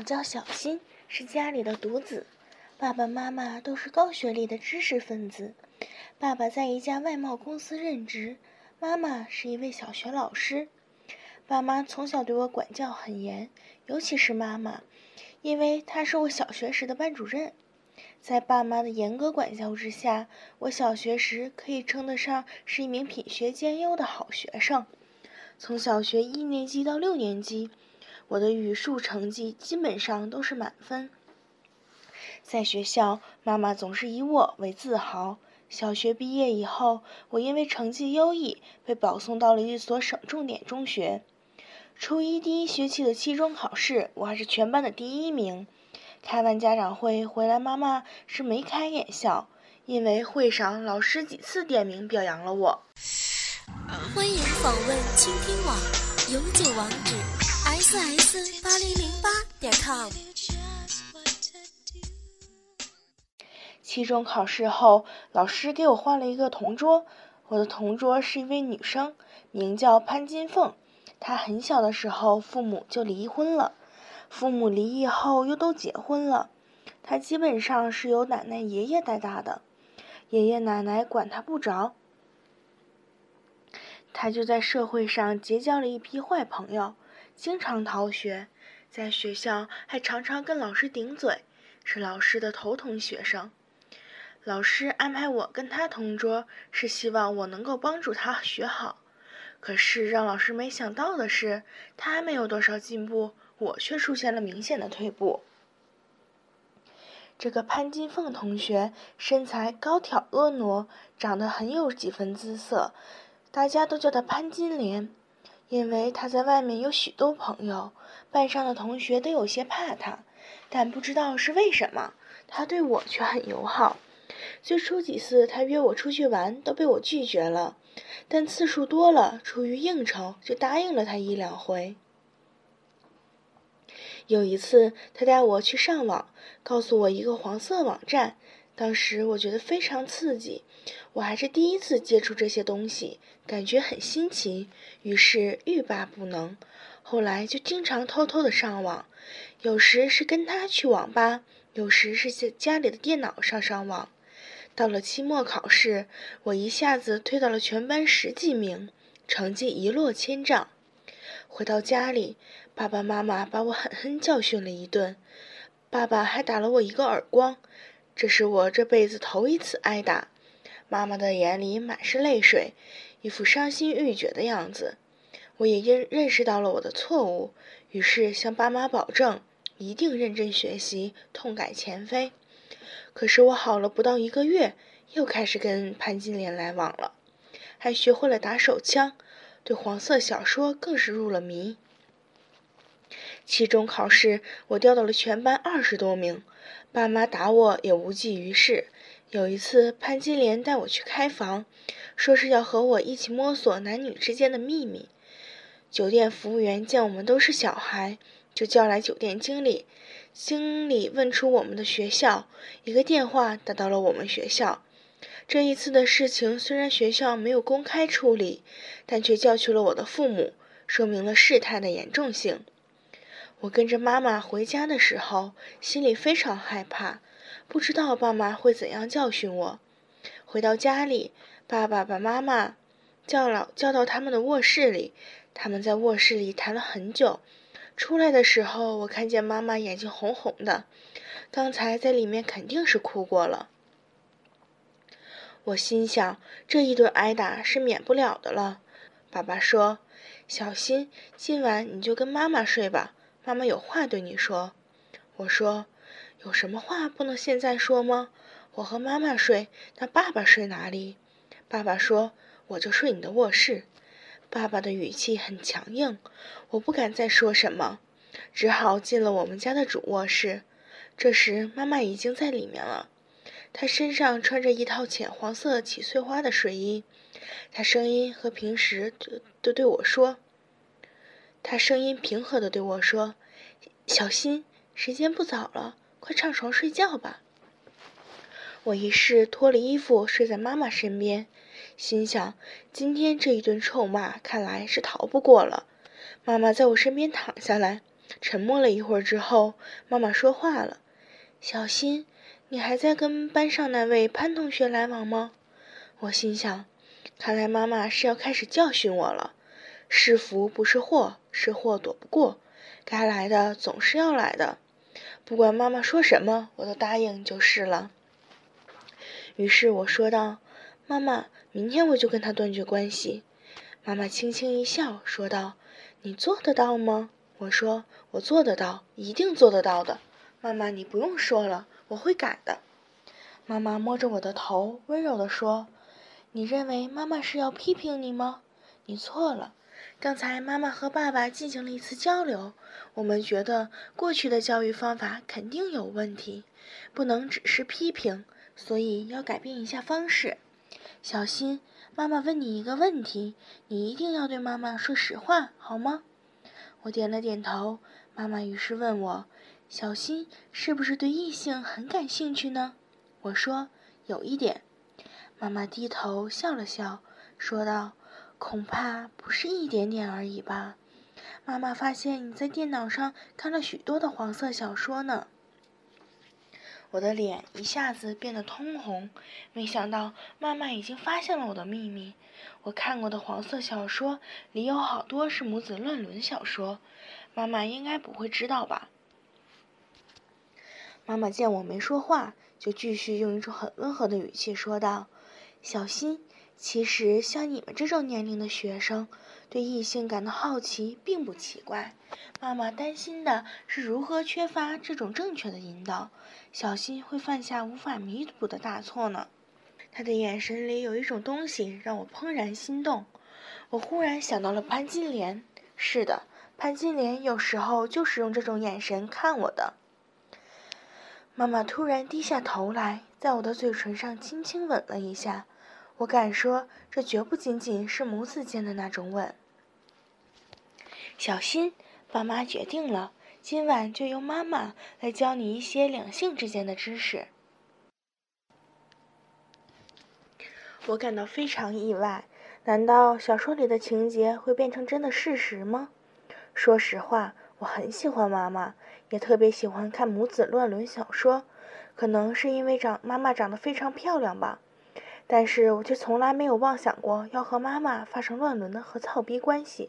我叫小新，是家里的独子，爸爸妈妈都是高学历的知识分子。爸爸在一家外贸公司任职，妈妈是一位小学老师。爸妈从小对我管教很严，尤其是妈妈，因为她是我小学时的班主任。在爸妈的严格管教之下，我小学时可以称得上是一名品学兼优的好学生。从小学一年级到六年级。我的语数成绩基本上都是满分。在学校，妈妈总是以我为自豪。小学毕业以后，我因为成绩优异，被保送到了一所省重点中学。初一第一学期的期中考试，我还是全班的第一名。开完家长会回来，妈妈是眉开眼笑，因为会上老师几次点名表扬了我。欢迎访问倾听网，永久网址。四 s 八零零八点 com。期中考试后，老师给我换了一个同桌。我的同桌是一位女生，名叫潘金凤。她很小的时候父母就离婚了，父母离异后又都结婚了。她基本上是由奶奶爷爷带大的，爷爷奶奶管她不着，她就在社会上结交了一批坏朋友。经常逃学，在学校还常常跟老师顶嘴，是老师的头疼学生。老师安排我跟他同桌，是希望我能够帮助他学好。可是让老师没想到的是，他没有多少进步，我却出现了明显的退步。这个潘金凤同学身材高挑婀娜，长得很有几分姿色，大家都叫她潘金莲。因为他在外面有许多朋友，班上的同学都有些怕他，但不知道是为什么，他对我却很友好。最初几次他约我出去玩，都被我拒绝了，但次数多了，出于应酬，就答应了他一两回。有一次，他带我去上网，告诉我一个黄色网站。当时我觉得非常刺激，我还是第一次接触这些东西，感觉很新奇，于是欲罢不能。后来就经常偷偷的上网，有时是跟他去网吧，有时是在家里的电脑上上网。到了期末考试，我一下子退到了全班十几名，成绩一落千丈。回到家里，爸爸妈妈把我狠狠教训了一顿，爸爸还打了我一个耳光。这是我这辈子头一次挨打，妈妈的眼里满是泪水，一副伤心欲绝的样子。我也认认识到了我的错误，于是向爸妈保证一定认真学习，痛改前非。可是我好了不到一个月，又开始跟潘金莲来往了，还学会了打手枪，对黄色小说更是入了迷。期中考试，我掉到了全班二十多名。爸妈打我也无济于事。有一次，潘金莲带我去开房，说是要和我一起摸索男女之间的秘密。酒店服务员见我们都是小孩，就叫来酒店经理。经理问出我们的学校，一个电话打到了我们学校。这一次的事情虽然学校没有公开处理，但却叫去了我的父母，说明了事态的严重性。我跟着妈妈回家的时候，心里非常害怕，不知道爸妈会怎样教训我。回到家里，爸爸把妈妈叫了叫到他们的卧室里，他们在卧室里谈了很久。出来的时候，我看见妈妈眼睛红红的，刚才在里面肯定是哭过了。我心想，这一顿挨打是免不了的了。爸爸说：“小心，今晚你就跟妈妈睡吧。”妈妈有话对你说，我说，有什么话不能现在说吗？我和妈妈睡，那爸爸睡哪里？爸爸说，我就睡你的卧室。爸爸的语气很强硬，我不敢再说什么，只好进了我们家的主卧室。这时，妈妈已经在里面了，她身上穿着一套浅黄色起碎花的睡衣，她声音和平时都对我说。他声音平和的对我说：“小心，时间不早了，快上床睡觉吧。”我于是脱了衣服睡在妈妈身边，心想：今天这一顿臭骂看来是逃不过了。妈妈在我身边躺下来，沉默了一会儿之后，妈妈说话了：“小新，你还在跟班上那位潘同学来往吗？”我心想，看来妈妈是要开始教训我了。是福不是祸，是祸躲不过，该来的总是要来的。不管妈妈说什么，我都答应就是了。于是我说道：“妈妈，明天我就跟他断绝关系。”妈妈轻轻一笑，说道：“你做得到吗？”我说：“我做得到，一定做得到的。”妈妈，你不用说了，我会改的。妈妈摸着我的头，温柔地说：“你认为妈妈是要批评你吗？你错了。”刚才妈妈和爸爸进行了一次交流，我们觉得过去的教育方法肯定有问题，不能只是批评，所以要改变一下方式。小新，妈妈问你一个问题，你一定要对妈妈说实话，好吗？我点了点头。妈妈于是问我：“小新是不是对异性很感兴趣呢？”我说：“有一点。”妈妈低头笑了笑，说道。恐怕不是一点点而已吧。妈妈发现你在电脑上看了许多的黄色小说呢。我的脸一下子变得通红，没想到妈妈已经发现了我的秘密。我看过的黄色小说里有好多是母子乱伦小说，妈妈应该不会知道吧？妈妈见我没说话，就继续用一种很温和的语气说道：“小心。”其实，像你们这种年龄的学生，对异性感到好奇并不奇怪。妈妈担心的是如何缺乏这种正确的引导，小心会犯下无法弥补的大错呢。他的眼神里有一种东西让我怦然心动。我忽然想到了潘金莲。是的，潘金莲有时候就是用这种眼神看我的。妈妈突然低下头来，在我的嘴唇上轻轻吻了一下。我敢说，这绝不仅仅是母子间的那种吻。小新，爸妈决定了，今晚就由妈妈来教你一些两性之间的知识。我感到非常意外，难道小说里的情节会变成真的事实吗？说实话，我很喜欢妈妈，也特别喜欢看母子乱伦小说，可能是因为长妈妈长得非常漂亮吧。但是我却从来没有妄想过要和妈妈发生乱伦的和操逼关系。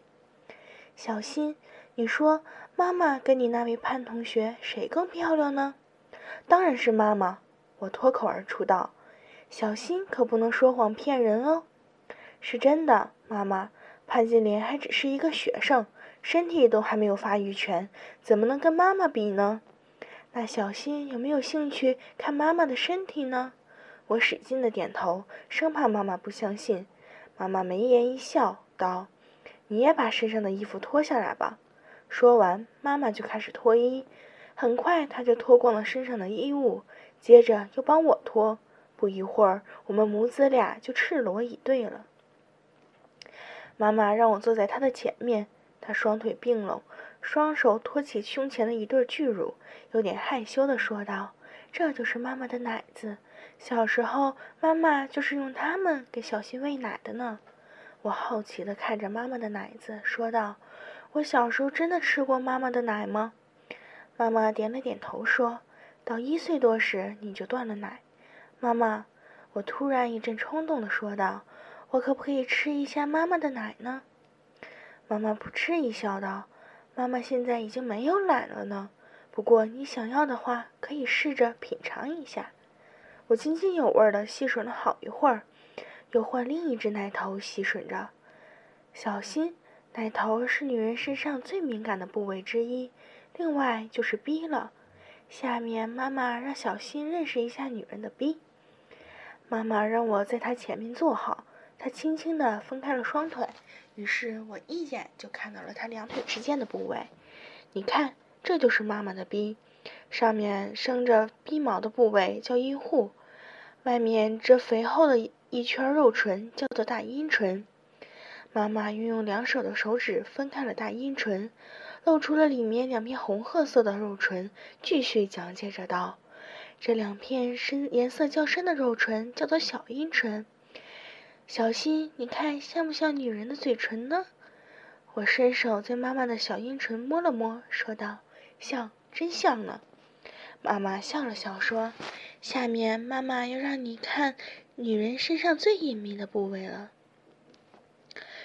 小新，你说妈妈跟你那位潘同学谁更漂亮呢？当然是妈妈，我脱口而出道。小新可不能说谎骗人哦。是真的，妈妈，潘金莲还只是一个学生，身体都还没有发育全，怎么能跟妈妈比呢？那小新有没有兴趣看妈妈的身体呢？我使劲的点头，生怕妈妈不相信。妈妈眉眼一笑，道：“你也把身上的衣服脱下来吧。”说完，妈妈就开始脱衣。很快，她就脱光了身上的衣物，接着又帮我脱。不一会儿，我们母子俩就赤裸以对了。妈妈让我坐在她的前面，她双腿并拢，双手托起胸前的一对巨乳，有点害羞的说道：“这就是妈妈的奶子。”小时候，妈妈就是用它们给小新喂奶的呢。我好奇地看着妈妈的奶子，说道：“我小时候真的吃过妈妈的奶吗？”妈妈点了点头，说：“到一岁多时你就断了奶。”妈妈，我突然一阵冲动地说道：“我可不可以吃一下妈妈的奶呢？”妈妈扑哧一笑，道：“妈妈现在已经没有奶了呢。不过你想要的话，可以试着品尝一下。”我津津有味地吸吮了好一会儿，又换另一只奶头吸吮着。小心，奶头是女人身上最敏感的部位之一，另外就是逼了。下面，妈妈让小新认识一下女人的逼。妈妈让我在她前面坐好，她轻轻地分开了双腿，于是我一眼就看到了她两腿之间的部位。你看，这就是妈妈的鼻，上面生着鼻毛的部位叫阴户。外面这肥厚的一圈肉唇叫做大阴唇。妈妈运用两手的手指分开了大阴唇，露出了里面两片红褐色的肉唇，继续讲解着道：“这两片深颜色较深的肉唇叫做小阴唇。小心，你看像不像女人的嘴唇呢？”我伸手在妈妈的小阴唇摸了摸，说道：“像，真像呢。”妈妈笑了笑说：“下面妈妈要让你看女人身上最隐秘的部位了。”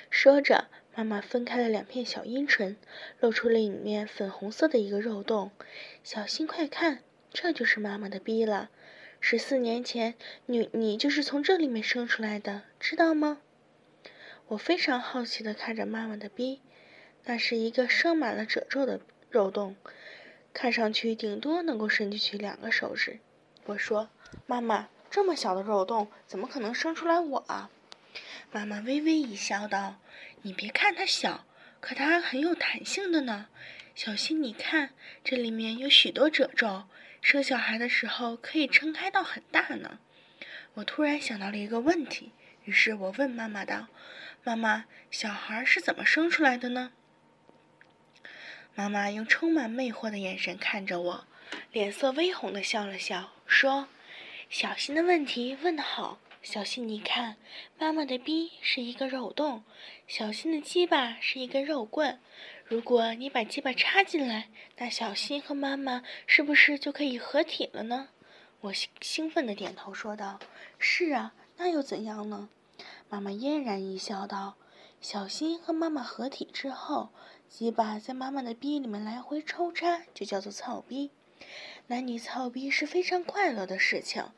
说着，妈妈分开了两片小阴唇，露出了里面粉红色的一个肉洞。小心，快看，这就是妈妈的逼了。十四年前，你你就是从这里面生出来的，知道吗？我非常好奇地看着妈妈的逼，那是一个生满了褶皱的肉洞。看上去顶多能够伸进去两个手指。我说：“妈妈，这么小的肉洞，怎么可能生出来我啊？”妈妈微微一笑，道：“你别看它小，可它很有弹性的呢。小心你看，这里面有许多褶皱，生小孩的时候可以撑开到很大呢。”我突然想到了一个问题，于是我问妈妈道：“妈妈，小孩是怎么生出来的呢？”妈妈用充满魅惑的眼神看着我，脸色微红的笑了笑，说：“小新的问题问得好，小新，你看，妈妈的逼是一个肉洞，小新的鸡巴是一根肉棍。如果你把鸡巴插进来，那小新和妈妈是不是就可以合体了呢？”我兴兴奋的点头说道：“是啊，那又怎样呢？”妈妈嫣然一笑，道：“小新和妈妈合体之后。”鸡巴在妈妈的逼里面来回抽插，就叫做操逼。男女操逼是非常快乐的事情，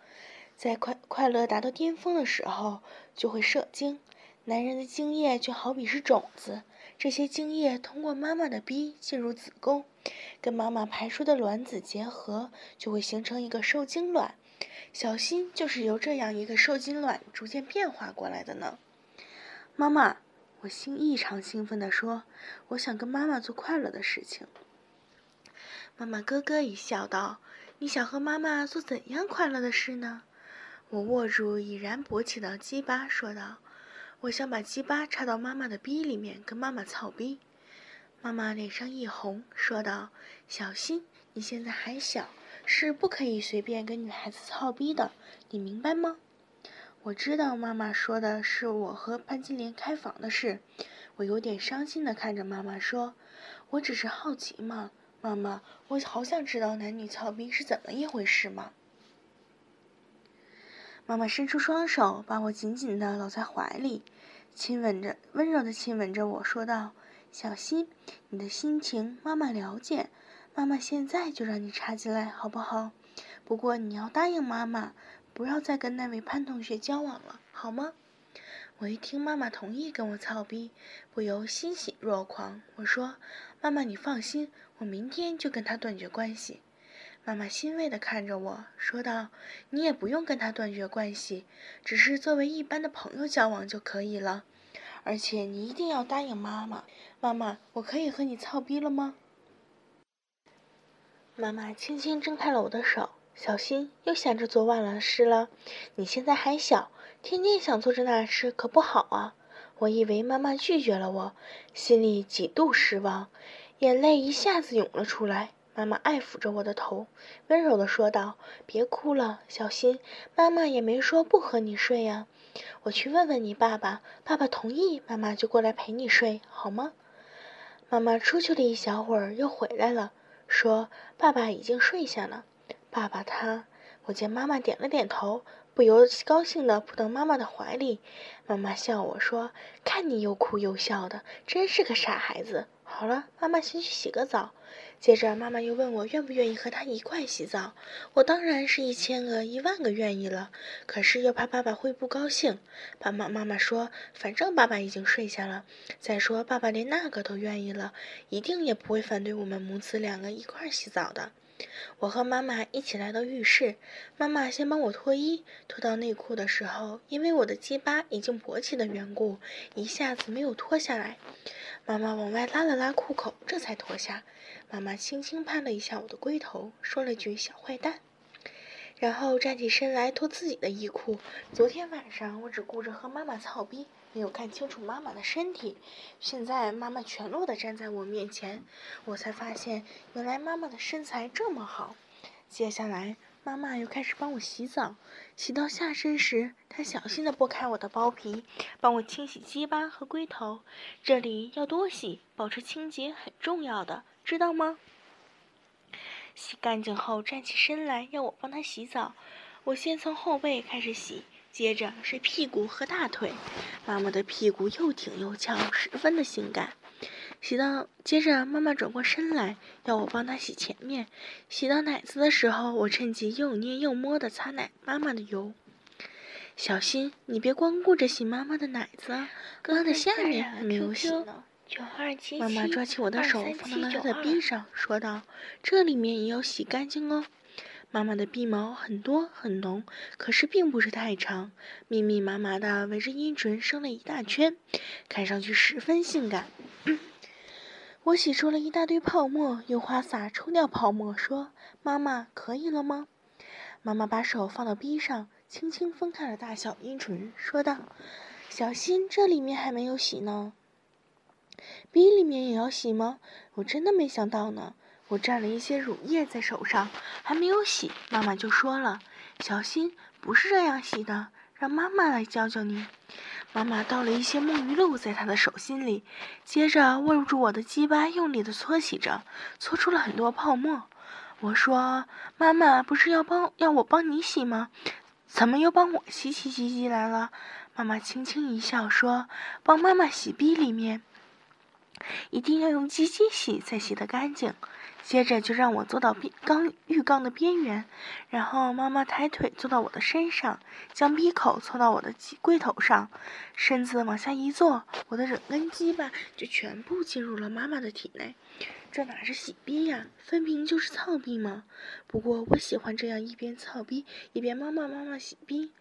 在快快乐达到巅峰的时候，就会射精。男人的精液就好比是种子，这些精液通过妈妈的逼进入子宫，跟妈妈排出的卵子结合，就会形成一个受精卵。小新就是由这样一个受精卵逐渐变化过来的呢。妈妈。我心异常兴奋地说：“我想跟妈妈做快乐的事情。”妈妈咯咯一笑，道：“你想和妈妈做怎样快乐的事呢？”我握住已然勃起的鸡巴，说道：“我想把鸡巴插到妈妈的逼里面，跟妈妈操逼。”妈妈脸上一红，说道：“小心，你现在还小，是不可以随便跟女孩子操逼的，你明白吗？”我知道妈妈说的是我和潘金莲开房的事，我有点伤心的看着妈妈说：“我只是好奇嘛，妈妈，我好想知道男女操逼是怎么一回事嘛。”妈妈伸出双手把我紧紧的搂在怀里，亲吻着，温柔的亲吻着我说道：“小新，你的心情妈妈了解，妈妈现在就让你插进来好不好？不过你要答应妈妈。”不要再跟那位潘同学交往了，好吗？我一听妈妈同意跟我操逼，不由欣喜若狂。我说：“妈妈，你放心，我明天就跟他断绝关系。”妈妈欣慰地看着我说道：“你也不用跟他断绝关系，只是作为一般的朋友交往就可以了。而且你一定要答应妈妈，妈妈，我可以和你操逼了吗？”妈妈轻轻挣开了我的手。小新又想着昨晚的事了。你现在还小，天天想做着那事可不好啊。我以为妈妈拒绝了我，心里几度失望，眼泪一下子涌了出来。妈妈爱抚着我的头，温柔地说道：“别哭了，小新，妈妈也没说不和你睡呀。我去问问你爸爸，爸爸同意，妈妈就过来陪你睡，好吗？”妈妈出去了一小会儿，又回来了，说：“爸爸已经睡下了。”爸爸他，我见妈妈点了点头，不由高兴地扑到妈妈的怀里。妈妈笑我说：“看你又哭又笑的，真是个傻孩子。”好了，妈妈先去洗个澡。接着妈妈又问我愿不愿意和她一块洗澡。我当然是一千个一万个愿意了，可是又怕爸爸会不高兴。爸妈妈妈说：“反正爸爸已经睡下了，再说爸爸连那个都愿意了，一定也不会反对我们母子两个一块洗澡的。”我和妈妈一起来到浴室，妈妈先帮我脱衣，脱到内裤的时候，因为我的鸡巴已经勃起的缘故，一下子没有脱下来。妈妈往外拉了拉裤口，这才脱下。妈妈轻轻拍了一下我的龟头，说了句“小坏蛋”。然后站起身来脱自己的衣裤。昨天晚上我只顾着和妈妈操逼，没有看清楚妈妈的身体。现在妈妈全裸的站在我面前，我才发现原来妈妈的身材这么好。接下来，妈妈又开始帮我洗澡。洗到下身时，她小心地剥开我的包皮，帮我清洗鸡巴和龟头。这里要多洗，保持清洁很重要的，知道吗？洗干净后，站起身来，要我帮她洗澡。我先从后背开始洗，接着是屁股和大腿。妈妈的屁股又挺又翘，十分的性感。洗到，接着妈妈转过身来，要我帮她洗前面。洗到奶子的时候，我趁机又捏又摸的擦奶妈妈的油。小心，你别光顾着洗妈妈的奶子，妈的下面还没有洗呢。妈妈抓起我的手，放到了她的臂上，说道：“这里面也要洗干净哦。”妈妈的臂毛很多很浓，可是并不是太长，密密麻麻的围着阴唇生了一大圈，看上去十分性感。我洗出了一大堆泡沫，用花洒冲掉泡沫，说：“妈妈，可以了吗？”妈妈把手放到逼上，轻轻分开了大小阴唇，说道：“小心，这里面还没有洗呢。”逼里面也要洗吗？我真的没想到呢。我蘸了一些乳液在手上，还没有洗，妈妈就说了：“小心，不是这样洗的，让妈妈来教教你。”妈妈倒了一些沐浴露在她的手心里，接着握住我的鸡巴，用力的搓洗着，搓出了很多泡沫。我说：“妈妈不是要帮要我帮你洗吗？怎么又帮我洗起鸡鸡来了？”妈妈轻轻一笑说：“帮妈妈洗逼里面。”一定要用鸡鸡洗才洗得干净。接着就让我坐到缸浴缸的边缘，然后妈妈抬腿坐到我的身上，将鼻口凑到我的龟头上，身子往下一坐，我的整根鸡巴就全部进入了妈妈的体内。这哪是洗逼呀，分明就是操逼嘛！不过我喜欢这样一边操逼一边妈妈妈妈洗逼。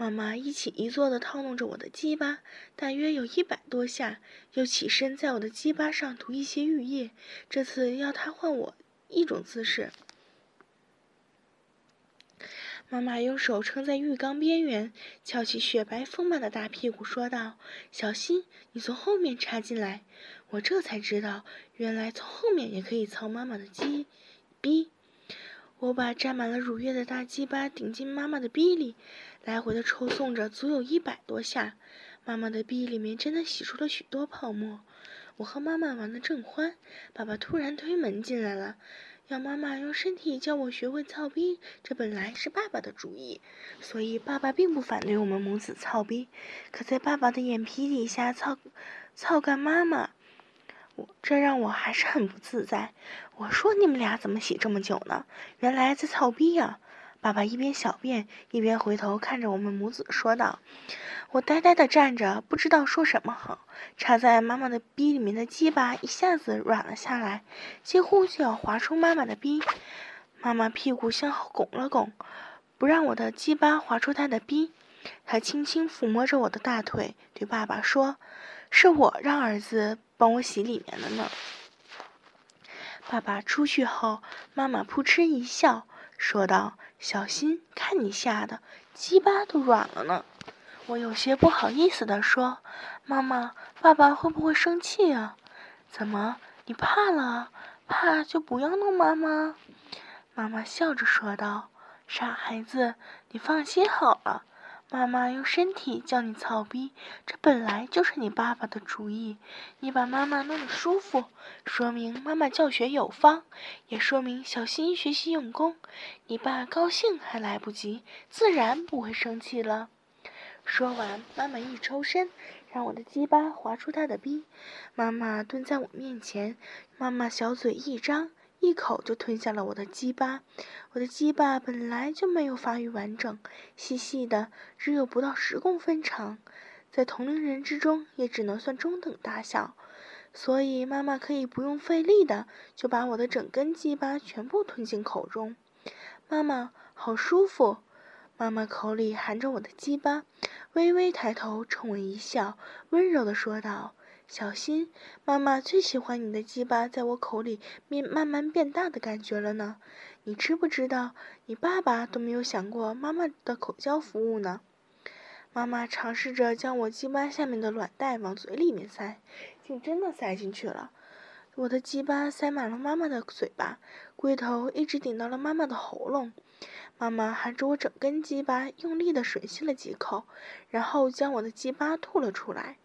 妈妈一起一坐的套弄着我的鸡巴，大约有一百多下，又起身在我的鸡巴上涂一些浴液。这次要她换我一种姿势。妈妈用手撑在浴缸边缘，翘起雪白丰满的大屁股，说道：“小心，你从后面插进来。”我这才知道，原来从后面也可以操妈妈的鸡逼。我把沾满了乳液的大鸡巴顶进妈妈的逼里，来回的抽送着，足有一百多下。妈妈的逼里面真的洗出了许多泡沫。我和妈妈玩的正欢，爸爸突然推门进来了，要妈妈用身体教我学会操逼。这本来是爸爸的主意，所以爸爸并不反对我们母子操逼。可在爸爸的眼皮底下操，操干妈妈。我这让我还是很不自在。我说：“你们俩怎么洗这么久呢？”原来在操逼呀！爸爸一边小便一边回头看着我们母子说道：“我呆呆的站着，不知道说什么好。插在妈妈的逼里面的鸡巴一下子软了下来，几乎就要滑出妈妈的逼。妈妈屁股向后拱了拱，不让我的鸡巴滑出她的逼。她轻轻抚摸着我的大腿，对爸爸说：“是我让儿子。”帮我洗里面的呢。爸爸出去后，妈妈扑哧一笑，说道：“小心，看你吓的，鸡巴都软了呢。”我有些不好意思地说：“妈妈，爸爸会不会生气啊？怎么，你怕了？怕就不要弄妈妈。”妈妈笑着说道：“傻孩子，你放心好了。”妈妈用身体教你操逼，这本来就是你爸爸的主意。你把妈妈弄得舒服，说明妈妈教学有方，也说明小新学习用功。你爸高兴还来不及，自然不会生气了。说完，妈妈一抽身，让我的鸡巴划出她的逼。妈妈蹲在我面前，妈妈小嘴一张。一口就吞下了我的鸡巴，我的鸡巴本来就没有发育完整，细细的，只有不到十公分长，在同龄人之中也只能算中等大小，所以妈妈可以不用费力的就把我的整根鸡巴全部吞进口中。妈妈好舒服，妈妈口里含着我的鸡巴，微微抬头冲我一笑，温柔的说道。小心，妈妈最喜欢你的鸡巴在我口里面慢慢变大的感觉了呢。你知不知道，你爸爸都没有想过妈妈的口交服务呢？妈妈尝试着将我鸡巴下面的卵袋往嘴里面塞，竟真的塞进去了。我的鸡巴塞满了妈妈的嘴巴，龟头一直顶到了妈妈的喉咙。妈妈含着我整根鸡巴，用力的吮吸了几口，然后将我的鸡巴吐了出来。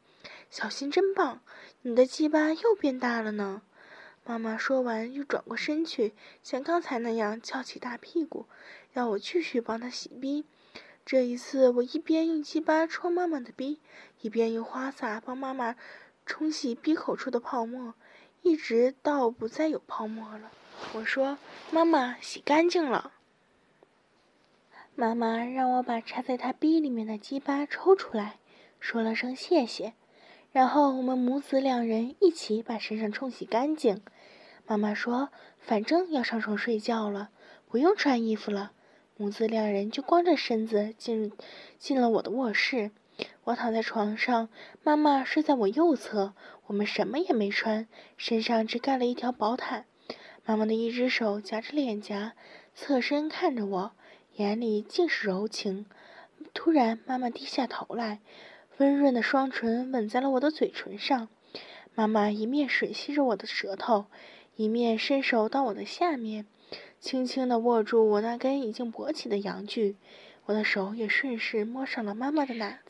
小新真棒，你的鸡巴又变大了呢。妈妈说完，又转过身去，像刚才那样翘起大屁股，要我继续帮她洗逼。这一次，我一边用鸡巴戳妈妈的逼，一边用花洒帮妈妈冲洗逼口处的泡沫，一直到不再有泡沫了。我说：“妈妈，洗干净了。”妈妈让我把插在她逼里面的鸡巴抽出来，说了声谢谢，然后我们母子两人一起把身上冲洗干净。妈妈说：“反正要上床睡觉了，不用穿衣服了。”母子两人就光着身子进进了我的卧室。我躺在床上，妈妈睡在我右侧，我们什么也没穿，身上只盖了一条薄毯。妈妈的一只手夹着脸颊，侧身看着我。眼里尽是柔情。突然，妈妈低下头来，温润的双唇吻在了我的嘴唇上。妈妈一面吮吸着我的舌头，一面伸手到我的下面，轻轻地握住我那根已经勃起的阳具。我的手也顺势摸上了妈妈的奶。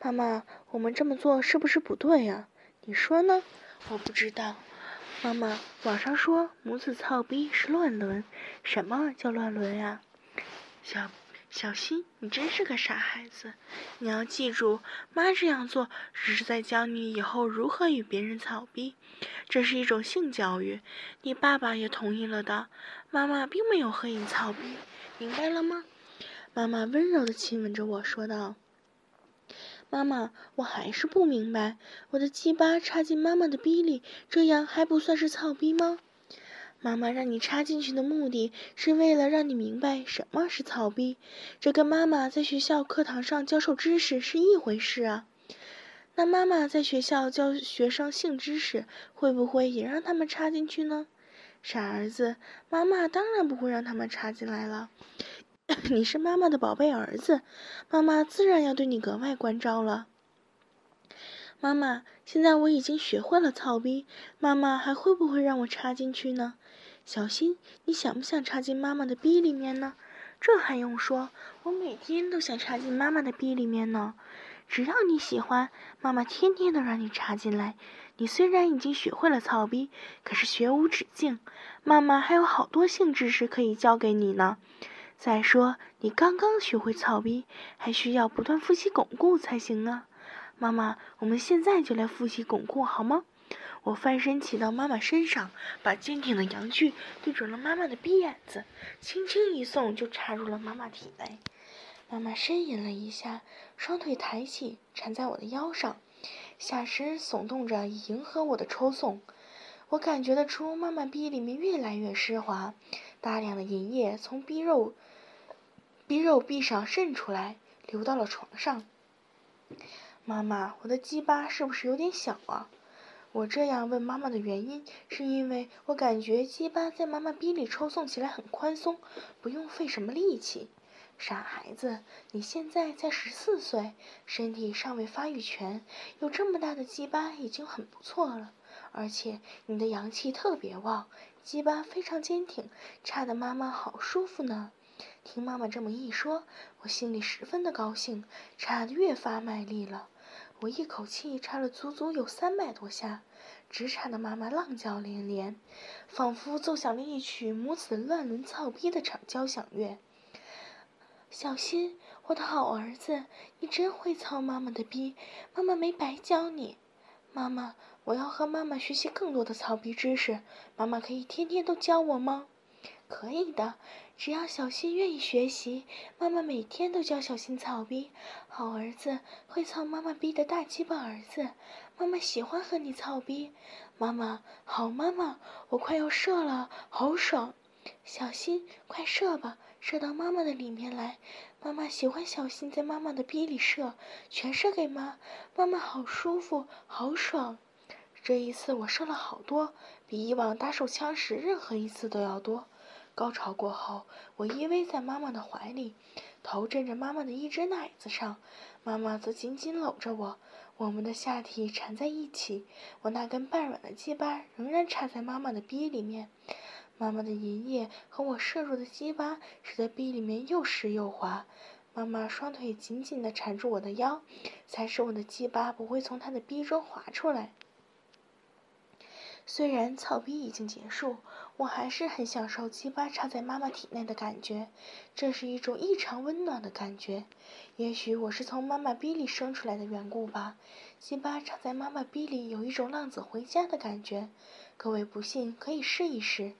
妈妈，我们这么做是不是不对呀？你说呢？我不知道。妈妈，网上说母子操逼是乱伦，什么叫乱伦呀？小小新，你真是个傻孩子！你要记住，妈这样做只是在教你以后如何与别人操逼，这是一种性教育。你爸爸也同意了的，妈妈并没有和你操逼，明白了吗？妈妈温柔的亲吻着我说道：“妈妈，我还是不明白，我的鸡巴插进妈妈的逼里，这样还不算是操逼吗？”妈妈让你插进去的目的是为了让你明白什么是操逼，这跟妈妈在学校课堂上教授知识是一回事啊。那妈妈在学校教学生性知识，会不会也让他们插进去呢？傻儿子，妈妈当然不会让他们插进来了。你是妈妈的宝贝儿子，妈妈自然要对你格外关照了。妈妈，现在我已经学会了操逼，妈妈还会不会让我插进去呢？小新，你想不想插进妈妈的逼里面呢？这还用说，我每天都想插进妈妈的逼里面呢。只要你喜欢，妈妈天天都让你插进来。你虽然已经学会了操逼，可是学无止境，妈妈还有好多性知识可以教给你呢。再说，你刚刚学会操逼，还需要不断复习巩固才行啊。妈妈，我们现在就来复习巩固好吗？我翻身骑到妈妈身上，把坚挺的阳具对准了妈妈的逼眼子，轻轻一送就插入了妈妈体内。妈妈呻吟了一下，双腿抬起缠在我的腰上，下身耸动着以迎合我的抽送。我感觉得出妈妈逼里面越来越湿滑，大量的银液从逼肉、逼肉壁上渗出来，流到了床上。妈妈，我的鸡巴是不是有点小啊？我这样问妈妈的原因，是因为我感觉鸡巴在妈妈逼里抽送起来很宽松，不用费什么力气。傻孩子，你现在才十四岁，身体尚未发育全，有这么大的鸡巴已经很不错了。而且你的阳气特别旺，鸡巴非常坚挺，插的妈妈好舒服呢。听妈妈这么一说，我心里十分的高兴，插的越发卖力了。我一口气插了足足有三百多下，直插的妈妈浪叫连连，仿佛奏响了一曲母子乱伦操逼的场交响乐。小心，我的好儿子，你真会操妈妈的逼，妈妈没白教你。妈妈，我要和妈妈学习更多的操逼知识，妈妈可以天天都教我吗？可以的。只要小新愿意学习，妈妈每天都教小新操逼。好儿子，会操妈妈逼的大鸡巴儿子，妈妈喜欢和你操逼。妈妈，好妈妈，我快要射了，好爽。小新，快射吧，射到妈妈的里面来。妈妈喜欢小新在妈妈的逼里射，全射给妈。妈妈好舒服，好爽。这一次我射了好多，比以往打手枪时任何一次都要多。高潮过后，我依偎在妈妈的怀里，头枕着妈妈的一只奶子上，妈妈则紧紧搂着我，我们的下体缠在一起，我那根半软的鸡巴仍然插在妈妈的逼里面。妈妈的银液和我摄入的鸡巴使得逼里面又湿又滑。妈妈双腿紧紧地缠住我的腰，才使我的鸡巴不会从她的逼中滑出来。虽然操逼已经结束，我还是很享受鸡巴插在妈妈体内的感觉，这是一种异常温暖的感觉。也许我是从妈妈逼里生出来的缘故吧，鸡巴插在妈妈逼里有一种浪子回家的感觉。各位不信可以试一试。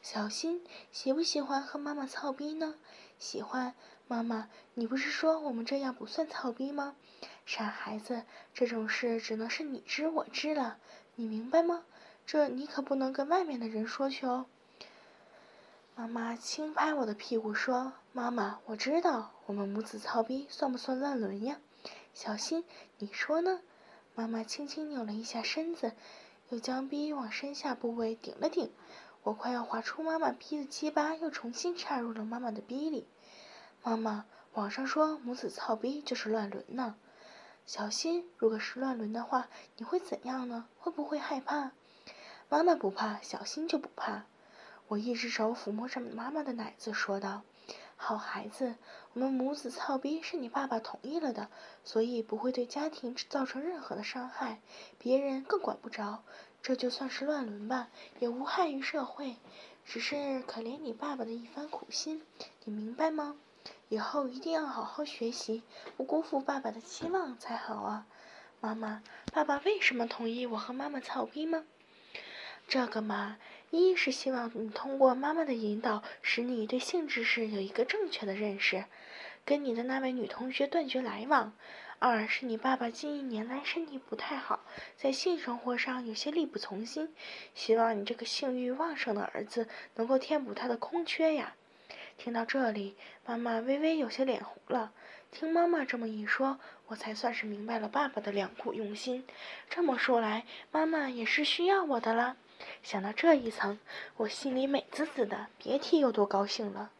小新喜不喜欢和妈妈操逼呢？喜欢。妈妈，你不是说我们这样不算操逼吗？傻孩子，这种事只能是你知我知了，你明白吗？这你可不能跟外面的人说去哦。妈妈轻拍我的屁股说：“妈妈，我知道，我们母子操逼算不算乱伦呀？”小新，你说呢？妈妈轻轻扭了一下身子，又将逼往身下部位顶了顶。我快要划出妈妈逼的鸡巴，又重新插入了妈妈的逼里。妈妈，网上说母子操逼就是乱伦呢。小新，如果是乱伦的话，你会怎样呢？会不会害怕？妈妈不怕，小新就不怕。我一只手抚摸着妈妈的奶子，说道：“好孩子，我们母子操逼是你爸爸同意了的，所以不会对家庭造成任何的伤害，别人更管不着。这就算是乱伦吧，也无害于社会。只是可怜你爸爸的一番苦心，你明白吗？以后一定要好好学习，不辜负爸爸的期望才好啊。”妈妈，爸爸为什么同意我和妈妈操逼吗？这个嘛，一是希望你通过妈妈的引导，使你对性知识有一个正确的认识，跟你的那位女同学断绝来往；二是你爸爸近一年来身体不太好，在性生活上有些力不从心，希望你这个性欲旺盛的儿子能够填补他的空缺呀。听到这里，妈妈微微有些脸红了。听妈妈这么一说，我才算是明白了爸爸的良苦用心。这么说来，妈妈也是需要我的啦。想到这一层，我心里美滋滋的，别提有多高兴了。